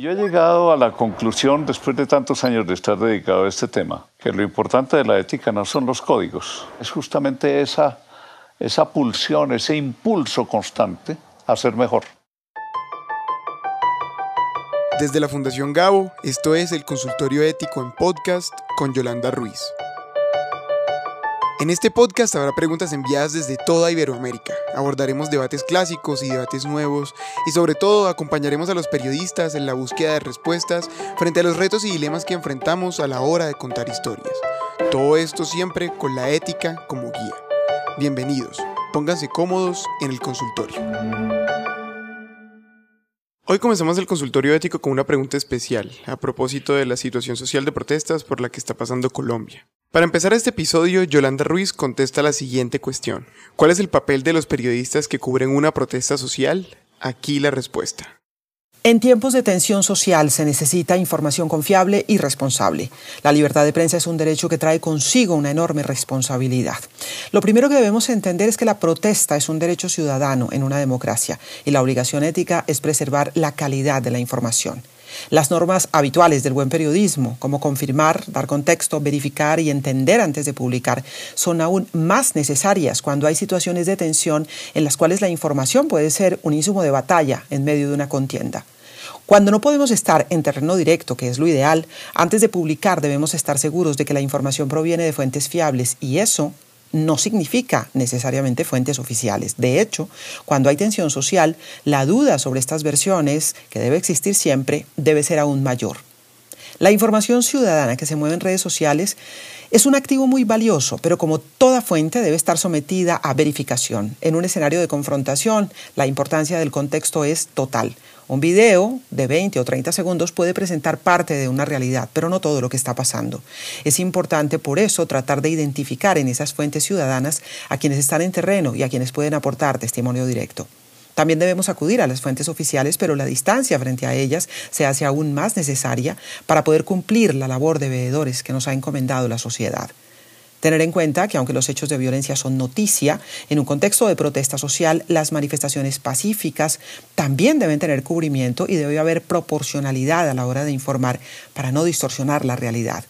Yo he llegado a la conclusión, después de tantos años de estar dedicado a este tema, que lo importante de la ética no son los códigos, es justamente esa, esa pulsión, ese impulso constante a ser mejor. Desde la Fundación Gabo, esto es el Consultorio Ético en Podcast con Yolanda Ruiz. En este podcast habrá preguntas enviadas desde toda Iberoamérica. Abordaremos debates clásicos y debates nuevos y sobre todo acompañaremos a los periodistas en la búsqueda de respuestas frente a los retos y dilemas que enfrentamos a la hora de contar historias. Todo esto siempre con la ética como guía. Bienvenidos, pónganse cómodos en el consultorio. Hoy comenzamos el consultorio ético con una pregunta especial a propósito de la situación social de protestas por la que está pasando Colombia. Para empezar este episodio, Yolanda Ruiz contesta la siguiente cuestión. ¿Cuál es el papel de los periodistas que cubren una protesta social? Aquí la respuesta. En tiempos de tensión social se necesita información confiable y responsable. La libertad de prensa es un derecho que trae consigo una enorme responsabilidad. Lo primero que debemos entender es que la protesta es un derecho ciudadano en una democracia y la obligación ética es preservar la calidad de la información. Las normas habituales del buen periodismo, como confirmar, dar contexto, verificar y entender antes de publicar, son aún más necesarias cuando hay situaciones de tensión en las cuales la información puede ser un insumo de batalla en medio de una contienda. Cuando no podemos estar en terreno directo, que es lo ideal, antes de publicar debemos estar seguros de que la información proviene de fuentes fiables y eso no significa necesariamente fuentes oficiales. De hecho, cuando hay tensión social, la duda sobre estas versiones, que debe existir siempre, debe ser aún mayor. La información ciudadana que se mueve en redes sociales es un activo muy valioso, pero como toda fuente debe estar sometida a verificación. En un escenario de confrontación, la importancia del contexto es total. Un video de 20 o 30 segundos puede presentar parte de una realidad, pero no todo lo que está pasando. Es importante por eso tratar de identificar en esas fuentes ciudadanas a quienes están en terreno y a quienes pueden aportar testimonio directo. También debemos acudir a las fuentes oficiales, pero la distancia frente a ellas se hace aún más necesaria para poder cumplir la labor de veedores que nos ha encomendado la sociedad. Tener en cuenta que aunque los hechos de violencia son noticia, en un contexto de protesta social, las manifestaciones pacíficas también deben tener cubrimiento y debe haber proporcionalidad a la hora de informar para no distorsionar la realidad.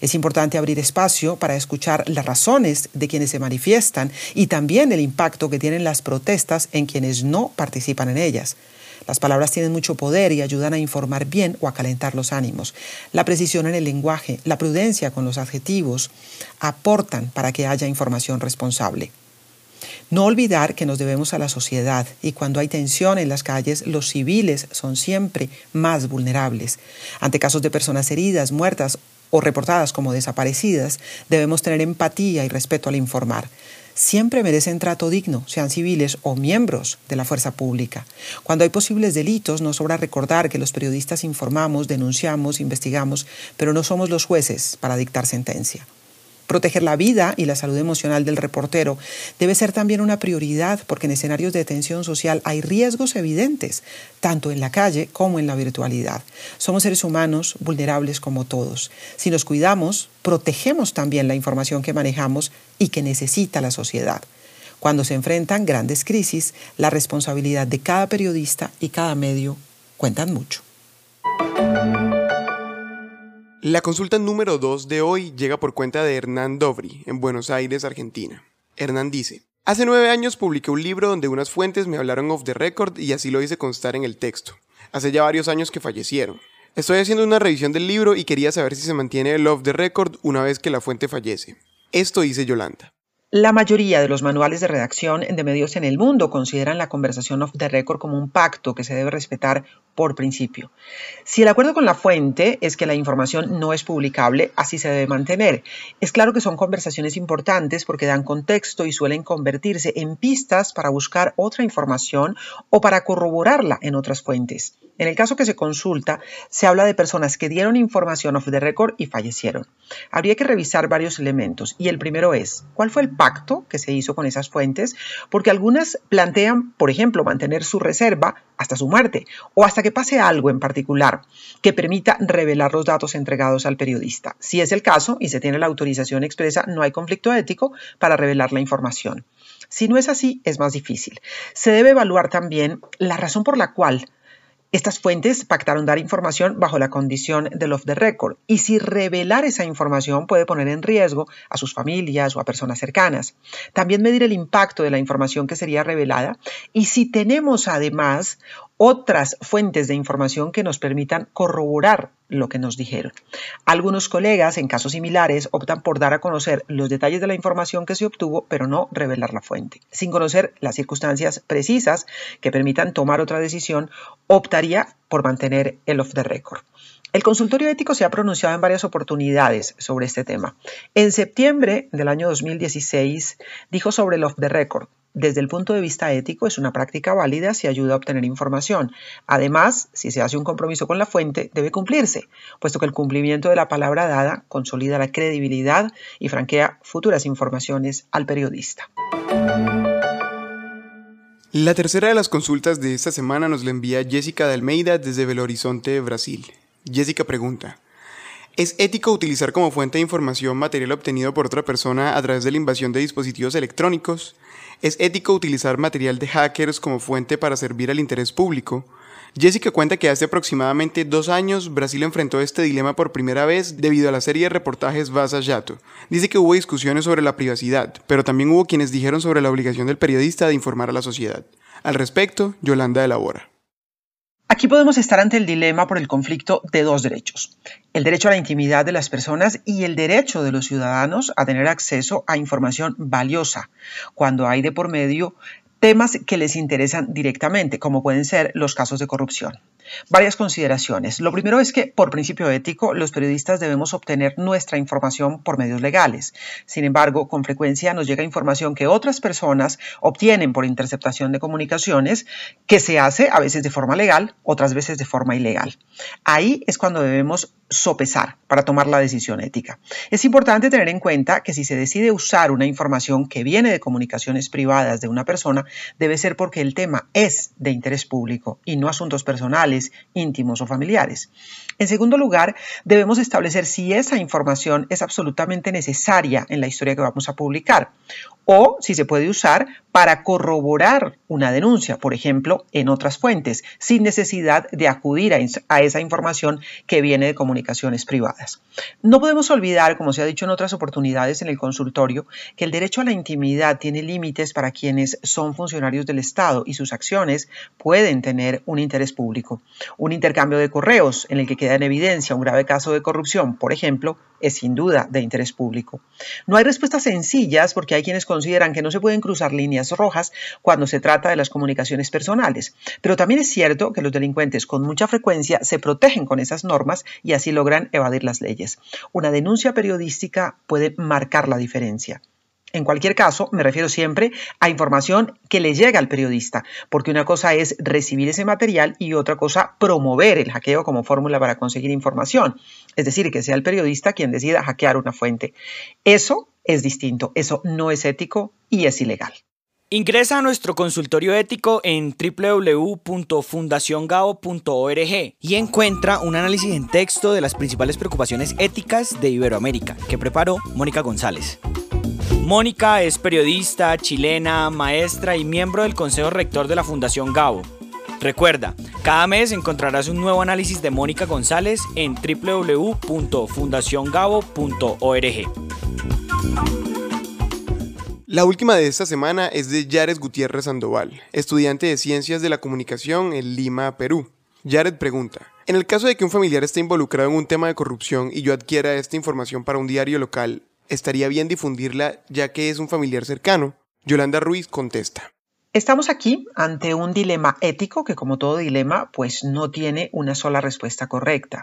Es importante abrir espacio para escuchar las razones de quienes se manifiestan y también el impacto que tienen las protestas en quienes no participan en ellas. Las palabras tienen mucho poder y ayudan a informar bien o a calentar los ánimos. La precisión en el lenguaje, la prudencia con los adjetivos aportan para que haya información responsable. No olvidar que nos debemos a la sociedad y cuando hay tensión en las calles, los civiles son siempre más vulnerables. Ante casos de personas heridas, muertas o reportadas como desaparecidas, debemos tener empatía y respeto al informar siempre merecen trato digno, sean civiles o miembros de la fuerza pública. Cuando hay posibles delitos, nos sobra recordar que los periodistas informamos, denunciamos, investigamos, pero no somos los jueces para dictar sentencia. Proteger la vida y la salud emocional del reportero debe ser también una prioridad porque en escenarios de tensión social hay riesgos evidentes, tanto en la calle como en la virtualidad. Somos seres humanos vulnerables como todos. Si nos cuidamos, protegemos también la información que manejamos y que necesita la sociedad. Cuando se enfrentan grandes crisis, la responsabilidad de cada periodista y cada medio cuentan mucho. La consulta número 2 de hoy llega por cuenta de Hernán Dovri, en Buenos Aires, Argentina. Hernán dice, Hace nueve años publiqué un libro donde unas fuentes me hablaron off the record y así lo hice constar en el texto. Hace ya varios años que fallecieron. Estoy haciendo una revisión del libro y quería saber si se mantiene el off the record una vez que la fuente fallece. Esto dice Yolanda. La mayoría de los manuales de redacción de medios en el mundo consideran la conversación off the record como un pacto que se debe respetar por principio. Si el acuerdo con la fuente es que la información no es publicable, así se debe mantener. Es claro que son conversaciones importantes porque dan contexto y suelen convertirse en pistas para buscar otra información o para corroborarla en otras fuentes. En el caso que se consulta, se habla de personas que dieron información off the record y fallecieron. Habría que revisar varios elementos y el primero es, ¿cuál fue el pacto que se hizo con esas fuentes? Porque algunas plantean, por ejemplo, mantener su reserva hasta su muerte o hasta que pase algo en particular que permita revelar los datos entregados al periodista. Si es el caso y se tiene la autorización expresa, no hay conflicto ético para revelar la información. Si no es así, es más difícil. Se debe evaluar también la razón por la cual Estas fuentes pactaron dar información bajo la condición del off the record y si revelar esa información puede poner en riesgo a sus familias o a personas cercanas. También medir el impacto de la información que sería revelada y si tenemos además otras fuentes de información que nos permitan corroborar lo que nos dijeron. Algunos colegas, en casos similares, optan por dar a conocer los detalles de la información que se obtuvo, pero no revelar la fuente. Sin conocer las circunstancias precisas que permitan tomar otra decisión, optaría por mantener el off the record. El consultorio ético se ha pronunciado en varias oportunidades sobre este tema. En septiembre del año 2016 dijo sobre el off the record, desde el punto de vista ético es una práctica válida si ayuda a obtener información. Además, si se hace un compromiso con la fuente, debe cumplirse, puesto que el cumplimiento de la palabra dada consolida la credibilidad y franquea futuras informaciones al periodista. La tercera de las consultas de esta semana nos la envía Jessica de Almeida desde Belo Horizonte, Brasil. Jessica pregunta, ¿Es ético utilizar como fuente de información material obtenido por otra persona a través de la invasión de dispositivos electrónicos? ¿Es ético utilizar material de hackers como fuente para servir al interés público? Jessica cuenta que hace aproximadamente dos años Brasil enfrentó este dilema por primera vez debido a la serie de reportajes Vaza Jato. Dice que hubo discusiones sobre la privacidad, pero también hubo quienes dijeron sobre la obligación del periodista de informar a la sociedad. Al respecto, Yolanda elabora. Aquí podemos estar ante el dilema por el conflicto de dos derechos, el derecho a la intimidad de las personas y el derecho de los ciudadanos a tener acceso a información valiosa, cuando hay de por medio temas que les interesan directamente, como pueden ser los casos de corrupción. Varias consideraciones. Lo primero es que, por principio ético, los periodistas debemos obtener nuestra información por medios legales. Sin embargo, con frecuencia nos llega información que otras personas obtienen por interceptación de comunicaciones, que se hace a veces de forma legal, otras veces de forma ilegal. Ahí es cuando debemos sopesar para tomar la decisión ética. Es importante tener en cuenta que si se decide usar una información que viene de comunicaciones privadas de una persona, debe ser porque el tema es de interés público y no asuntos personales, íntimos o familiares. En segundo lugar, debemos establecer si esa información es absolutamente necesaria en la historia que vamos a publicar o si se puede usar para corroborar una denuncia, por ejemplo, en otras fuentes, sin necesidad de acudir a, esa información que viene de comunicaciones privadas. No podemos olvidar, como se ha dicho en otras oportunidades en el consultorio, que el derecho a la intimidad tiene límites para quienes son funcionarios del Estado y sus acciones pueden tener un interés público. Un intercambio de correos en el que queda en evidencia un grave caso de corrupción, por ejemplo, es sin duda de interés público. No hay respuestas sencillas porque hay quienes consideran que no se pueden cruzar líneas rojas cuando se trata de las comunicaciones personales, pero también es cierto que los delincuentes con mucha frecuencia se protegen con esas normas y así logran evadir las leyes. Una denuncia periodística puede marcar la diferencia. En cualquier caso, me refiero siempre a información que le llega al periodista, porque una cosa es recibir ese material y otra cosa promover el hackeo como fórmula para conseguir información. Es decir, que sea el periodista quien decida hackear una fuente. Eso es distinto, eso no es ético y es ilegal. Ingresa a nuestro consultorio ético en www.fundaciongao.org y encuentra un análisis en texto de las principales preocupaciones éticas de Iberoamérica que preparó Mónica González. Mónica es periodista, chilena, maestra y miembro del Consejo Rector de la Fundación Gabo. Recuerda, cada mes encontrarás un nuevo análisis de Mónica González en www.fundaciongabo.org. La última de esta semana es de Yared Gutiérrez Sandoval, estudiante de Ciencias de la Comunicación en Lima, Perú. Jared pregunta, en el caso de que un familiar esté involucrado en un tema de corrupción y yo adquiera esta información para un diario local, estaría bien difundirla ya que es un familiar cercano. Yolanda Ruiz contesta. Estamos aquí ante un dilema ético que como todo dilema pues no tiene una sola respuesta correcta.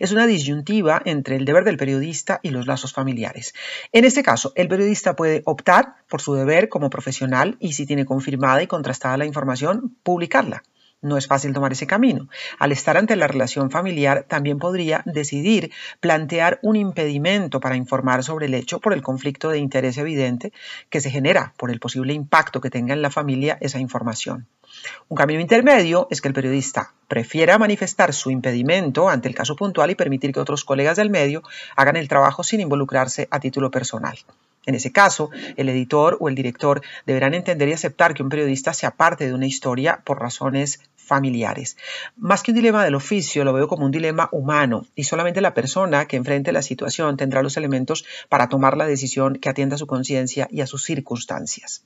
Es una disyuntiva entre el deber del periodista y los lazos familiares. En este caso, el periodista puede optar por su deber como profesional y si tiene confirmada y contrastada la información, publicarla. No es fácil tomar ese camino. Al estar ante la relación familiar, también podría decidir plantear un impedimento para informar sobre el hecho por el conflicto de interés evidente que se genera por el posible impacto que tenga en la familia esa información. Un camino intermedio es que el periodista prefiera manifestar su impedimento ante el caso puntual y permitir que otros colegas del medio hagan el trabajo sin involucrarse a título personal. En ese caso, el editor o el director deberán entender y aceptar que un periodista sea parte de una historia por razones familiares. Más que un dilema del oficio, lo veo como un dilema humano y solamente la persona que enfrente la situación tendrá los elementos para tomar la decisión que atienda a su conciencia y a sus circunstancias.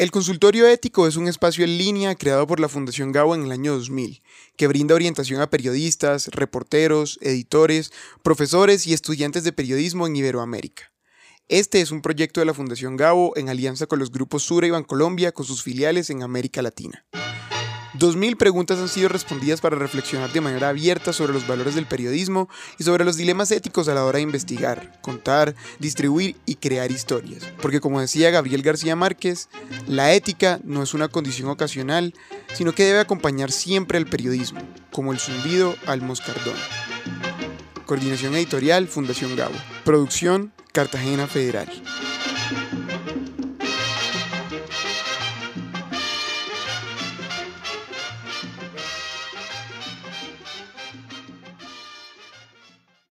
El consultorio ético es un espacio en línea creado por la Fundación Gabo en el año 2000, que brinda orientación a periodistas, reporteros, editores, profesores y estudiantes de periodismo en Iberoamérica. Este es un proyecto de la Fundación Gabo en alianza con los grupos Sura y Bancolombia con sus filiales en América Latina. 2.000 preguntas han sido respondidas para reflexionar de manera abierta sobre los valores del periodismo y sobre los dilemas éticos a la hora de investigar, contar, distribuir y crear historias. Porque como decía Gabriel García Márquez, la ética no es una condición ocasional, sino que debe acompañar siempre al periodismo, como el zumbido al moscardón. Coordinación editorial, Fundación Gabo. Producción, Cartagena Federal.